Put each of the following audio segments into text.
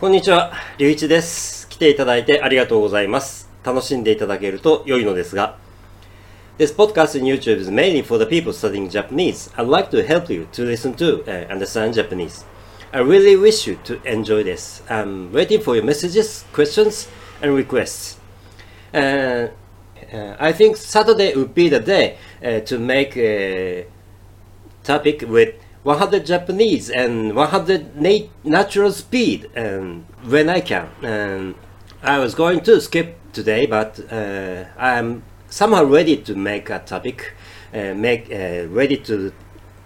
こんにちは、りゅういちです。来ていただいてありがとうございます。楽しんでいただけると良いのですが、This podcast in YouTube is mainly for the people studying Japanese. I'd like to help you to listen to and understand Japanese. I really wish you to enjoy this. I'm waiting for your messages, questions, and requests. Uh, uh, I think Saturday would be the day uh, to make a topic with 100 Japanese and 100 nat- natural speed and when I can. Um, I was going to skip today, but uh, I'm somehow ready to make a topic, uh, make uh, ready to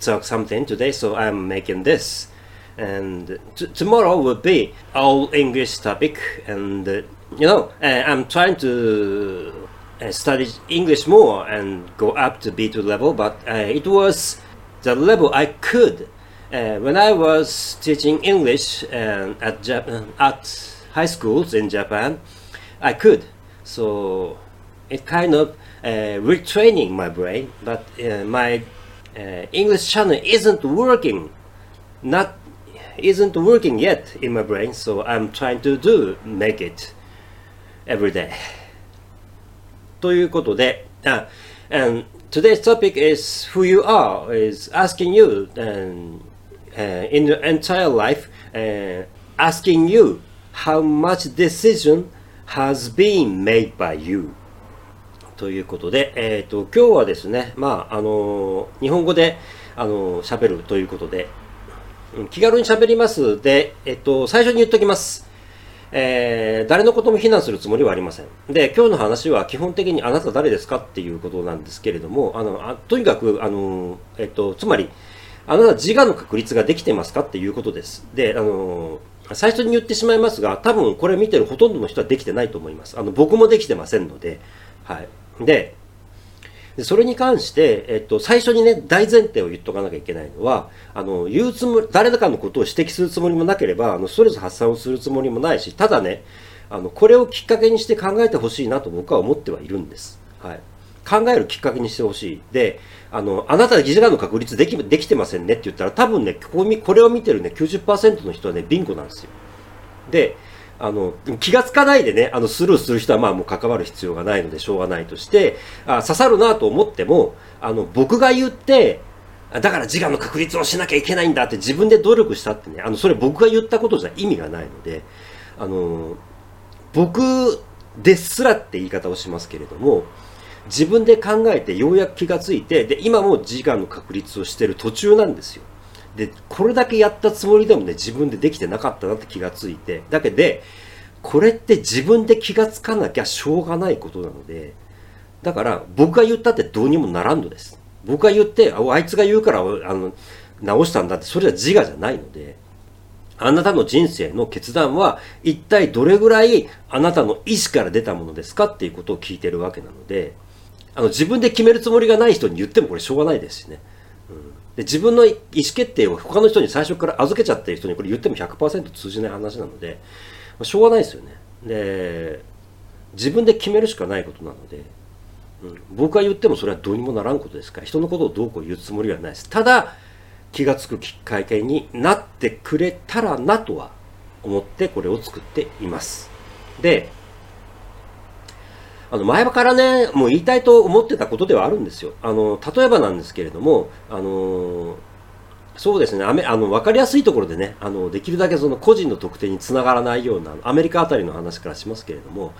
talk something today, so I'm making this. And tomorrow will be all English topic, and uh, you know, uh, I'm trying to uh, study English more and go up to B2 level, but it was the level I could uh, when I was teaching English uh, at Jap- at high schools in Japan. I could, so it kind of uh, retraining my brain, but uh, my uh, English channel isn't working, not isn't working yet in my brain. So I'm trying to do make it every day. ということで、uh, and today's topic is who you are, is asking you and, uh, in your entire life, uh, asking you how much decision has been made by you. ということで、えっ、と、今日はですね、まあ、あの日本語で、あの喋るということで、うん気軽に喋りますで、えっ、と、最初に言っときます。えー誰のことも非難するつもりはありません。で、今日の話は基本的にあなた誰ですかっていうことなんですけれども、あの、あとにかく、あの、えっと、つまり、あなた自我の確立ができてますかっていうことです。で、あの、最初に言ってしまいますが、多分これ見てるほとんどの人はできてないと思います。あの、僕もできてませんので、はい。で、でそれに関して、えっと、最初にね、大前提を言っとかなきゃいけないのは、あの、言うつもり、誰かのことを指摘するつもりもなければ、あの、ストレス発散をするつもりもないし、ただね、あの、これをきっかけにして考えてほしいなと僕は思ってはいるんです。はい。考えるきっかけにしてほしい。で、あの、あなた疑似がの確率でき、できてませんねって言ったら、多分ね、ここみこれを見てるね、90%の人はね、ビンゴなんですよ。で、あの、気がつかないでね、あの、スルーする人はまあもう関わる必要がないのでしょうがないとして、あ刺さるなと思っても、あの、僕が言って、だから自我の確立をしなきゃいけないんだって自分で努力したってね、あの、それ僕が言ったことじゃ意味がないので、あの、僕ですらって言い方をしますけれども、自分で考えてようやく気がついて、で、今も自我の確立をしてる途中なんですよ。で、これだけやったつもりでもね、自分でできてなかったなって気がついて、だけで、これって自分で気がつかなきゃしょうがないことなので、だから僕が言ったってどうにもならんのです。僕が言って、ああいつが言うから、あの、直したんだって、それは自我じゃないので、あなたの人生の決断は一体どれぐらいあなたの意思から出たものですか？っていうことを聞いてるわけなので、あの自分で決めるつもりがない人に言ってもこれしょうがないですしね。で自分の意思決定を他の人に最初から預けちゃってる人にこれ言っても100%通じない話なので、まあしょうがないですよね。で、自分で決めるしかないことなので、うん、僕が言ってもそれはどうにもならんことですから、人のことをどうこう言うつもりはないです。ただ、気がつくきっかけになってくれたらなとは思ってこれを作っています。で、あの前からね、もう言いたいと思ってたことではあるんですよ。あの、例えばなんですけれども、あの、そうですね、アメあの分かりやすいところでね、あのできるだけその個人の特定につながらないようなアメリカあたりの話からしますけれども、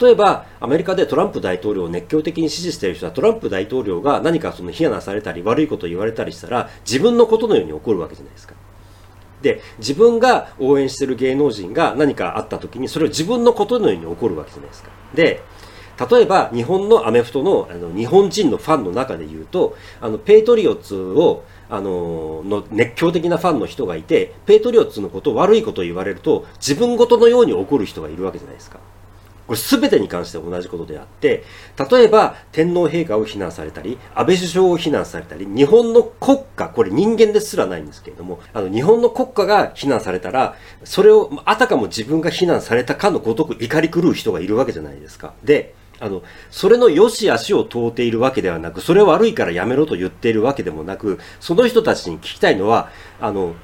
例えばアメリカでトランプ大統領を熱狂的に支持している人はトランプ大統領が何かその非難されたり悪いことを言われたりしたら自分のことのように起こるわけじゃないですか。で、自分が応援している芸能人が何かあった時にそれを自分のことのように起こるわけじゃないですか。で、例えば日本のアメフトのあの日本人のファンの中で言うと、あのペイトリオッツをあのの熱狂的なファンの人がいて、ペイトリオッツのことを悪いことを言われると自分ごとのように怒る人がいるわけじゃないですか。これ全てに関して同じことであって、例えば天皇陛下を非難されたり、安倍首相を非難されたり、日本の国家、これ人間ですらないんですけれども、あの日本の国家が非難されたら、それをあたかも自分が非難されたかのごとく怒り狂う人がいるわけじゃないですか。で、あの、それの良し悪しを問うているわけではなく、それ悪いからやめろと言っているわけでもなく、その人たちに聞きたいのは、あの、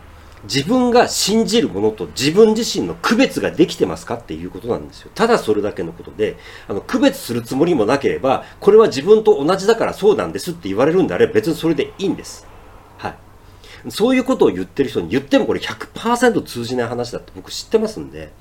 自分が信じるものと自分自身の区別ができてますか？っていうことなんですよ。ただそれだけのことで、あの、区別するつもりもなければ、これは自分と同じだからそうなんですって言われるんであれば別にそれでいいんです。はい。そういうことを言ってる人に言ってもこれ100%通じない話だって僕知ってますんで、うん、だか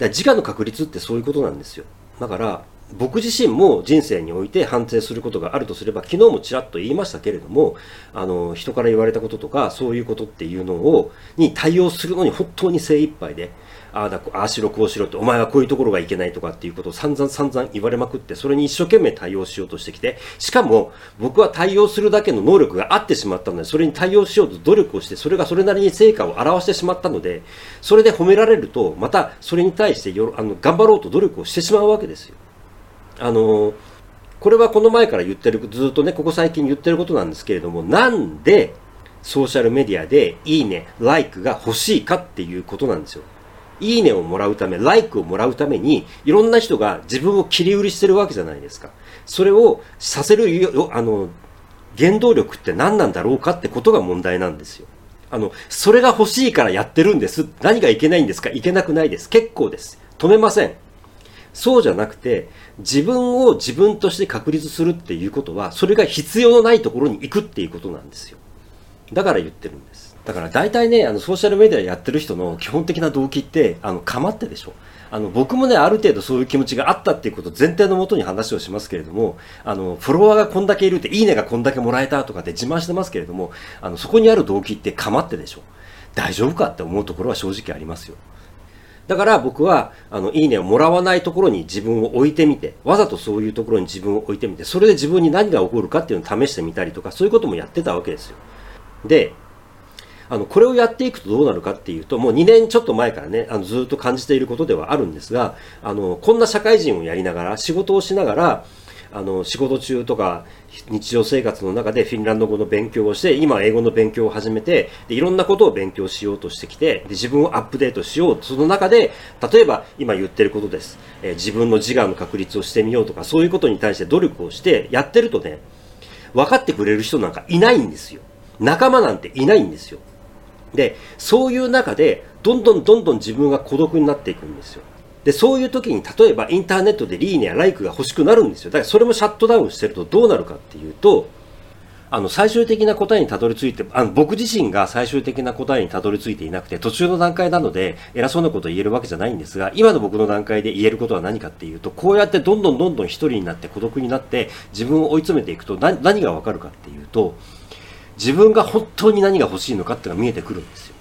ら自我の確率ってそういうことなんですよ。だから、僕自身も人生において反省することがあるとすれば、昨日もちらっと言いましたけれども、あの、人から言われたこととか、そういうことっていうのを、に対応するのに本当に精一杯で、ああだ、ああしろこうしろって、お前はこういうところがいけないとかっていうことを散々散々言われまくって、それに一生懸命対応しようとしてきて、しかも僕は対応するだけの能力があってしまったので、それに対応しようと努力をして、それがそれなりに成果を表してしまったので、それで褒められると、またそれに対してよあの頑張ろうと努力をしてしまうわけですよ。あのこれはこの前から言ってる、ずっとね、ここ最近言ってることなんですけれども、なんでソーシャルメディアでいいね、ライクが欲しいかっていうことなんですよ。いいねをもらうため、ライクをもらうために、いろんな人が自分を切り売りしてるわけじゃないですか。それをさせるよ、あの、原動力って何なんだろうかってことが問題なんですよ。あの、それが欲しいからやってるんです。何がいけないんですか？いけなくないです。結構です。止めません。そうじゃなくて、自分を自分として確立するっていうことは、それが必要のないところに行くっていうことなんですよ。だから言ってるんです。だから大体ね、あの、ソーシャルメディアやってる人の基本的な動機って、あの、かまってでしょ。あの、僕もね、ある程度そういう気持ちがあったっていうこと前提のもとに話をしますけれども、あの、フォロワーがこんだけいるって、いいねがこんだけもらえたとかって自慢してますけれども、あの、そこにある動機ってかまってでしょ。大丈夫かって思うところは正直ありますよ。だから僕は、あの、いいねをもらわないところに自分を置いてみて、わざとそういうところに自分を置いてみて、それで自分に何が起こるかっていうのを試してみたりとか、そういうこともやってたわけですよ。で、あの、これをやっていくとどうなるかっていうと、もう2年ちょっと前からね、あの、ずっと感じていることではあるんですが、あの、こんな社会人をやりながら、仕事をしながら、あの、仕事中とか、日常生活の中でフィンランド語の勉強をして、今英語の勉強を始めて、でいろんなことを勉強しようとしてきて、で自分をアップデートしよう。その中で、例えば今言ってることです。えー、自分の自我の確立をしてみようとか、そういうことに対して努力をしてやってるとね、分かってくれる人なんかいないんですよ。仲間なんていないんですよ。で、そういう中で、どんどんどんどん自分が孤独になっていくんですよ。で、そういう時に、例えばインターネットでリーネやライクが欲しくなるんですよ。だからそれもシャットダウンしてるとどうなるかっていうと、あの、最終的な答えにたどり着いて、あの、僕自身が最終的な答えにたどり着いていなくて、途中の段階なので、偉そうなことを言えるわけじゃないんですが、今の僕の段階で言えることは何かっていうと、こうやってどんどんどんどん一人になって孤独になって、自分を追い詰めていくと、何がわかるかっていうと、自分が本当に何が欲しいのかっていうのが見えてくるんですよ。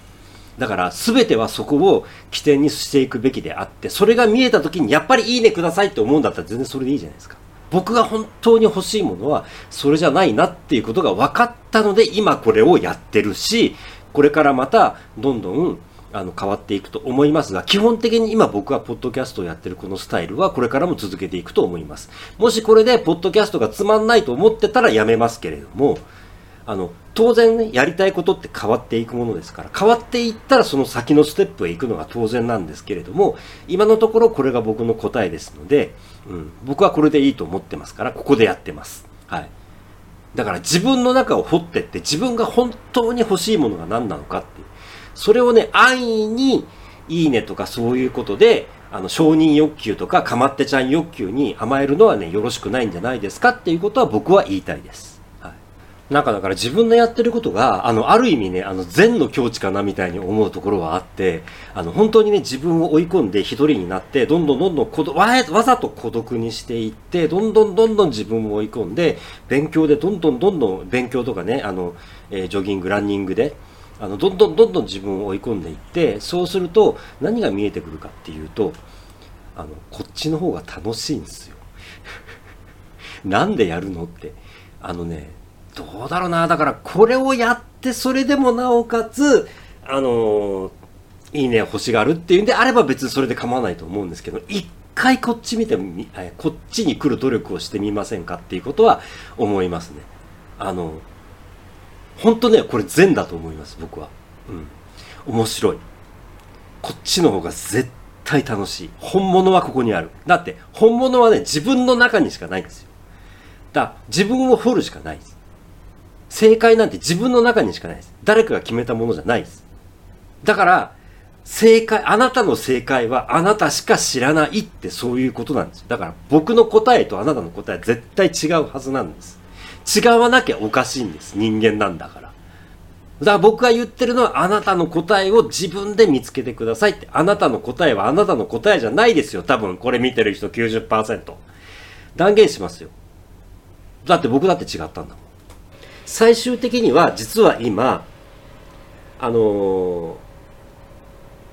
だから全てはそこを起点にしていくべきであって、それが見えた時にやっぱりいいねくださいって思うんだったら全然それでいいじゃないですか。僕が本当に欲しいものはそれじゃないなっていうことが分かったので今これをやってるし、これからまたどんどんあの変わっていくと思いますが、基本的に今僕はポッドキャストをやってるこのスタイルはこれからも続けていくと思います。もしこれでポッドキャストがつまんないと思ってたらやめますけれども、あの、当然ね、やりたいことって変わっていくものですから、変わっていったらその先のステップへ行くのが当然なんですけれども、今のところこれが僕の答えですので、うん、僕はこれでいいと思ってますから、ここでやってます。はい。だから自分の中を掘ってって自分が本当に欲しいものが何なのかって。それをね、安易にいいねとかそういうことで、あの、承認欲求とかかまってちゃん欲求に甘えるのはね、よろしくないんじゃないですかっていうことは僕は言いたいです。なんかだから自分のやってることが、あの、ある意味ね、あの、善の境地かなみたいに思うところはあって、あの、本当にね、自分を追い込んで一人になって、どんどんどんどん孤独わ、わざと孤独にしていって、どんどんどんどん自分を追い込んで、勉強でどんどんどんどん勉強とかね、あの、えー、ジョギング、ランニングで、あの、どんどんどんどん自分を追い込んでいって、そうすると何が見えてくるかっていうと、あの、こっちの方が楽しいんですよ。なんでやるのって。あのね、どうだろうな。だから、これをやって、それでもなおかつ、あの、いいね欲しがるっていうんであれば別にそれで構わないと思うんですけど、一回こっち見てみ、こっちに来る努力をしてみませんかっていうことは思いますね。あの、本当ね、これ善だと思います、僕は。うん。面白い。こっちの方が絶対楽しい。本物はここにある。だって、本物はね、自分の中にしかないんですよ。だ自分を掘るしかないです。正解なんて自分の中にしかないです。誰かが決めたものじゃないです。だから、正解、あなたの正解はあなたしか知らないってそういうことなんです。だから僕の答えとあなたの答えは絶対違うはずなんです。違わなきゃおかしいんです。人間なんだから。だから僕が言ってるのはあなたの答えを自分で見つけてくださいって。あなたの答えはあなたの答えじゃないですよ。多分これ見てる人90%。断言しますよ。だって僕だって違ったんだもん。最終的には実は今、あの、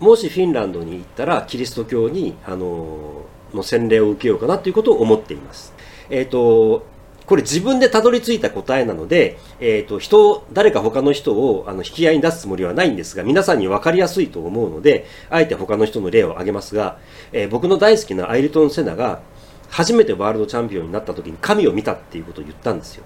もしフィンランドに行ったらキリスト教に、あの、の洗礼を受けようかなということを思っています。えっ、ー、と、これ自分でたどり着いた答えなので、えっ、と、人、誰か他の人をあの引き合いに出すつもりはないんですが、皆さんに分かりやすいと思うので、あえて他の人の例を挙げますが、え僕の大好きなアイルトン・セナが、初めてワールドチャンピオンになった時に神を見たっていうことを言ったんですよ。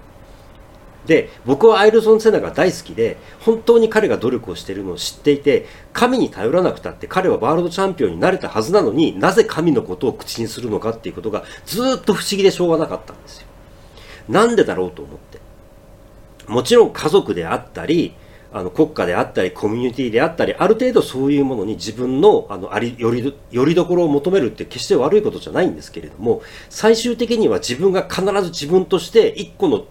で、僕はアイルソン・セナが大好きで、本当に彼が努力をしているのを知っていて、神に頼らなくたって彼はワールドチャンピオンになれたはずなのになぜ神のことを口にするのかっていうことがずっと不思議でしょうがなかったんですよ。なんでだろうと思って。もちろん家族であったり、あの国家であったりコミュニティであったりある程度そういうものに自分のあのありよりよりどころを求めるって決して悪いことじゃないんですけれども最終的には自分が必ず自分として一個の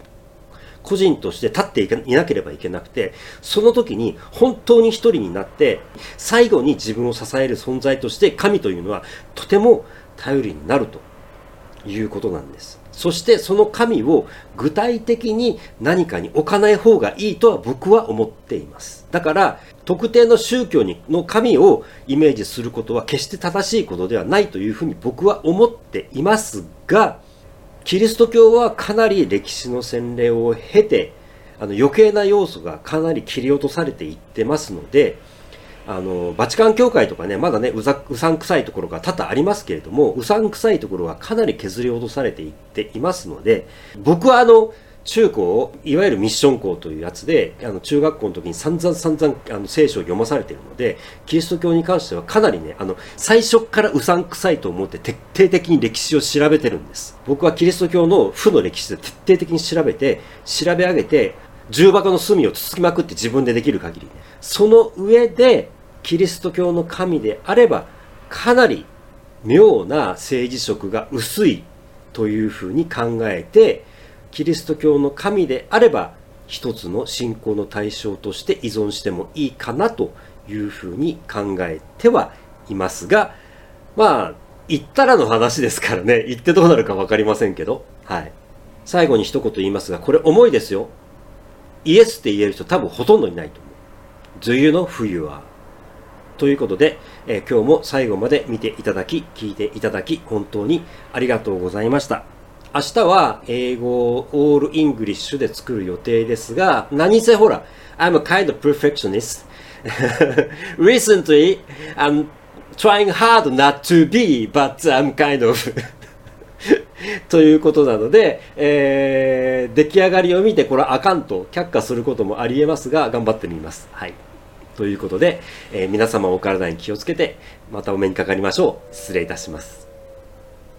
個人として立っていなければいけなくて、その時に本当に一人になって、最後に自分を支える存在として神というのはとても頼りになるということなんです。そしてその神を具体的に何かに置かない方がいいとは僕は思っています。だから、特定の宗教にの神をイメージすることは決して正しいことではないというふうに僕は思っていますが、キリスト教はかなり歴史の洗礼を経て、あの余計な要素がかなり切り落とされていってますので、あの、バチカン教会とかね、まだね、うざ、うさんくさいところが多々ありますけれども、うさんくさいところはかなり削り落とされていっていますので、僕はあの、中高、いわゆるミッション校というやつで、あの中学校の時に散々散々あの聖書を読まされているので、キリスト教に関してはかなりね、あの、最初からうさんくさいと思って徹底的に歴史を調べてるんです。僕はキリスト教の負の歴史で徹底的に調べて、調べ上げて、重箱の隅をつつきまくって自分でできる限り、ね、その上で、キリスト教の神であれば、かなり妙な政治色が薄いというふうに考えて、キリスト教の神であれば一つの信仰の対象として依存してもいいかなというふうに考えてはいますがまあ言ったらの話ですからね。言ってどうなるか分かりませんけど。はい。最後に一言言いますがこれ重いですよ。 Yes って言える人多分ほとんどいないと思う。Do you know who you are? ということで、えー、今日も最後まで見ていただき、聞いていただき、本当にありがとうございました。明日は英語 all English で作る予定ですが、何せほら、I'm a kind of perfectionist. Recently, I'm trying hard not to be, but I'm kind of ということなので、えー、出来上がりを見てこれはあかんと却下することもありえますが、頑張ってみます。はい。ということで、えー、皆様お体に気をつけて、またお目にかかりましょう。失礼いたします。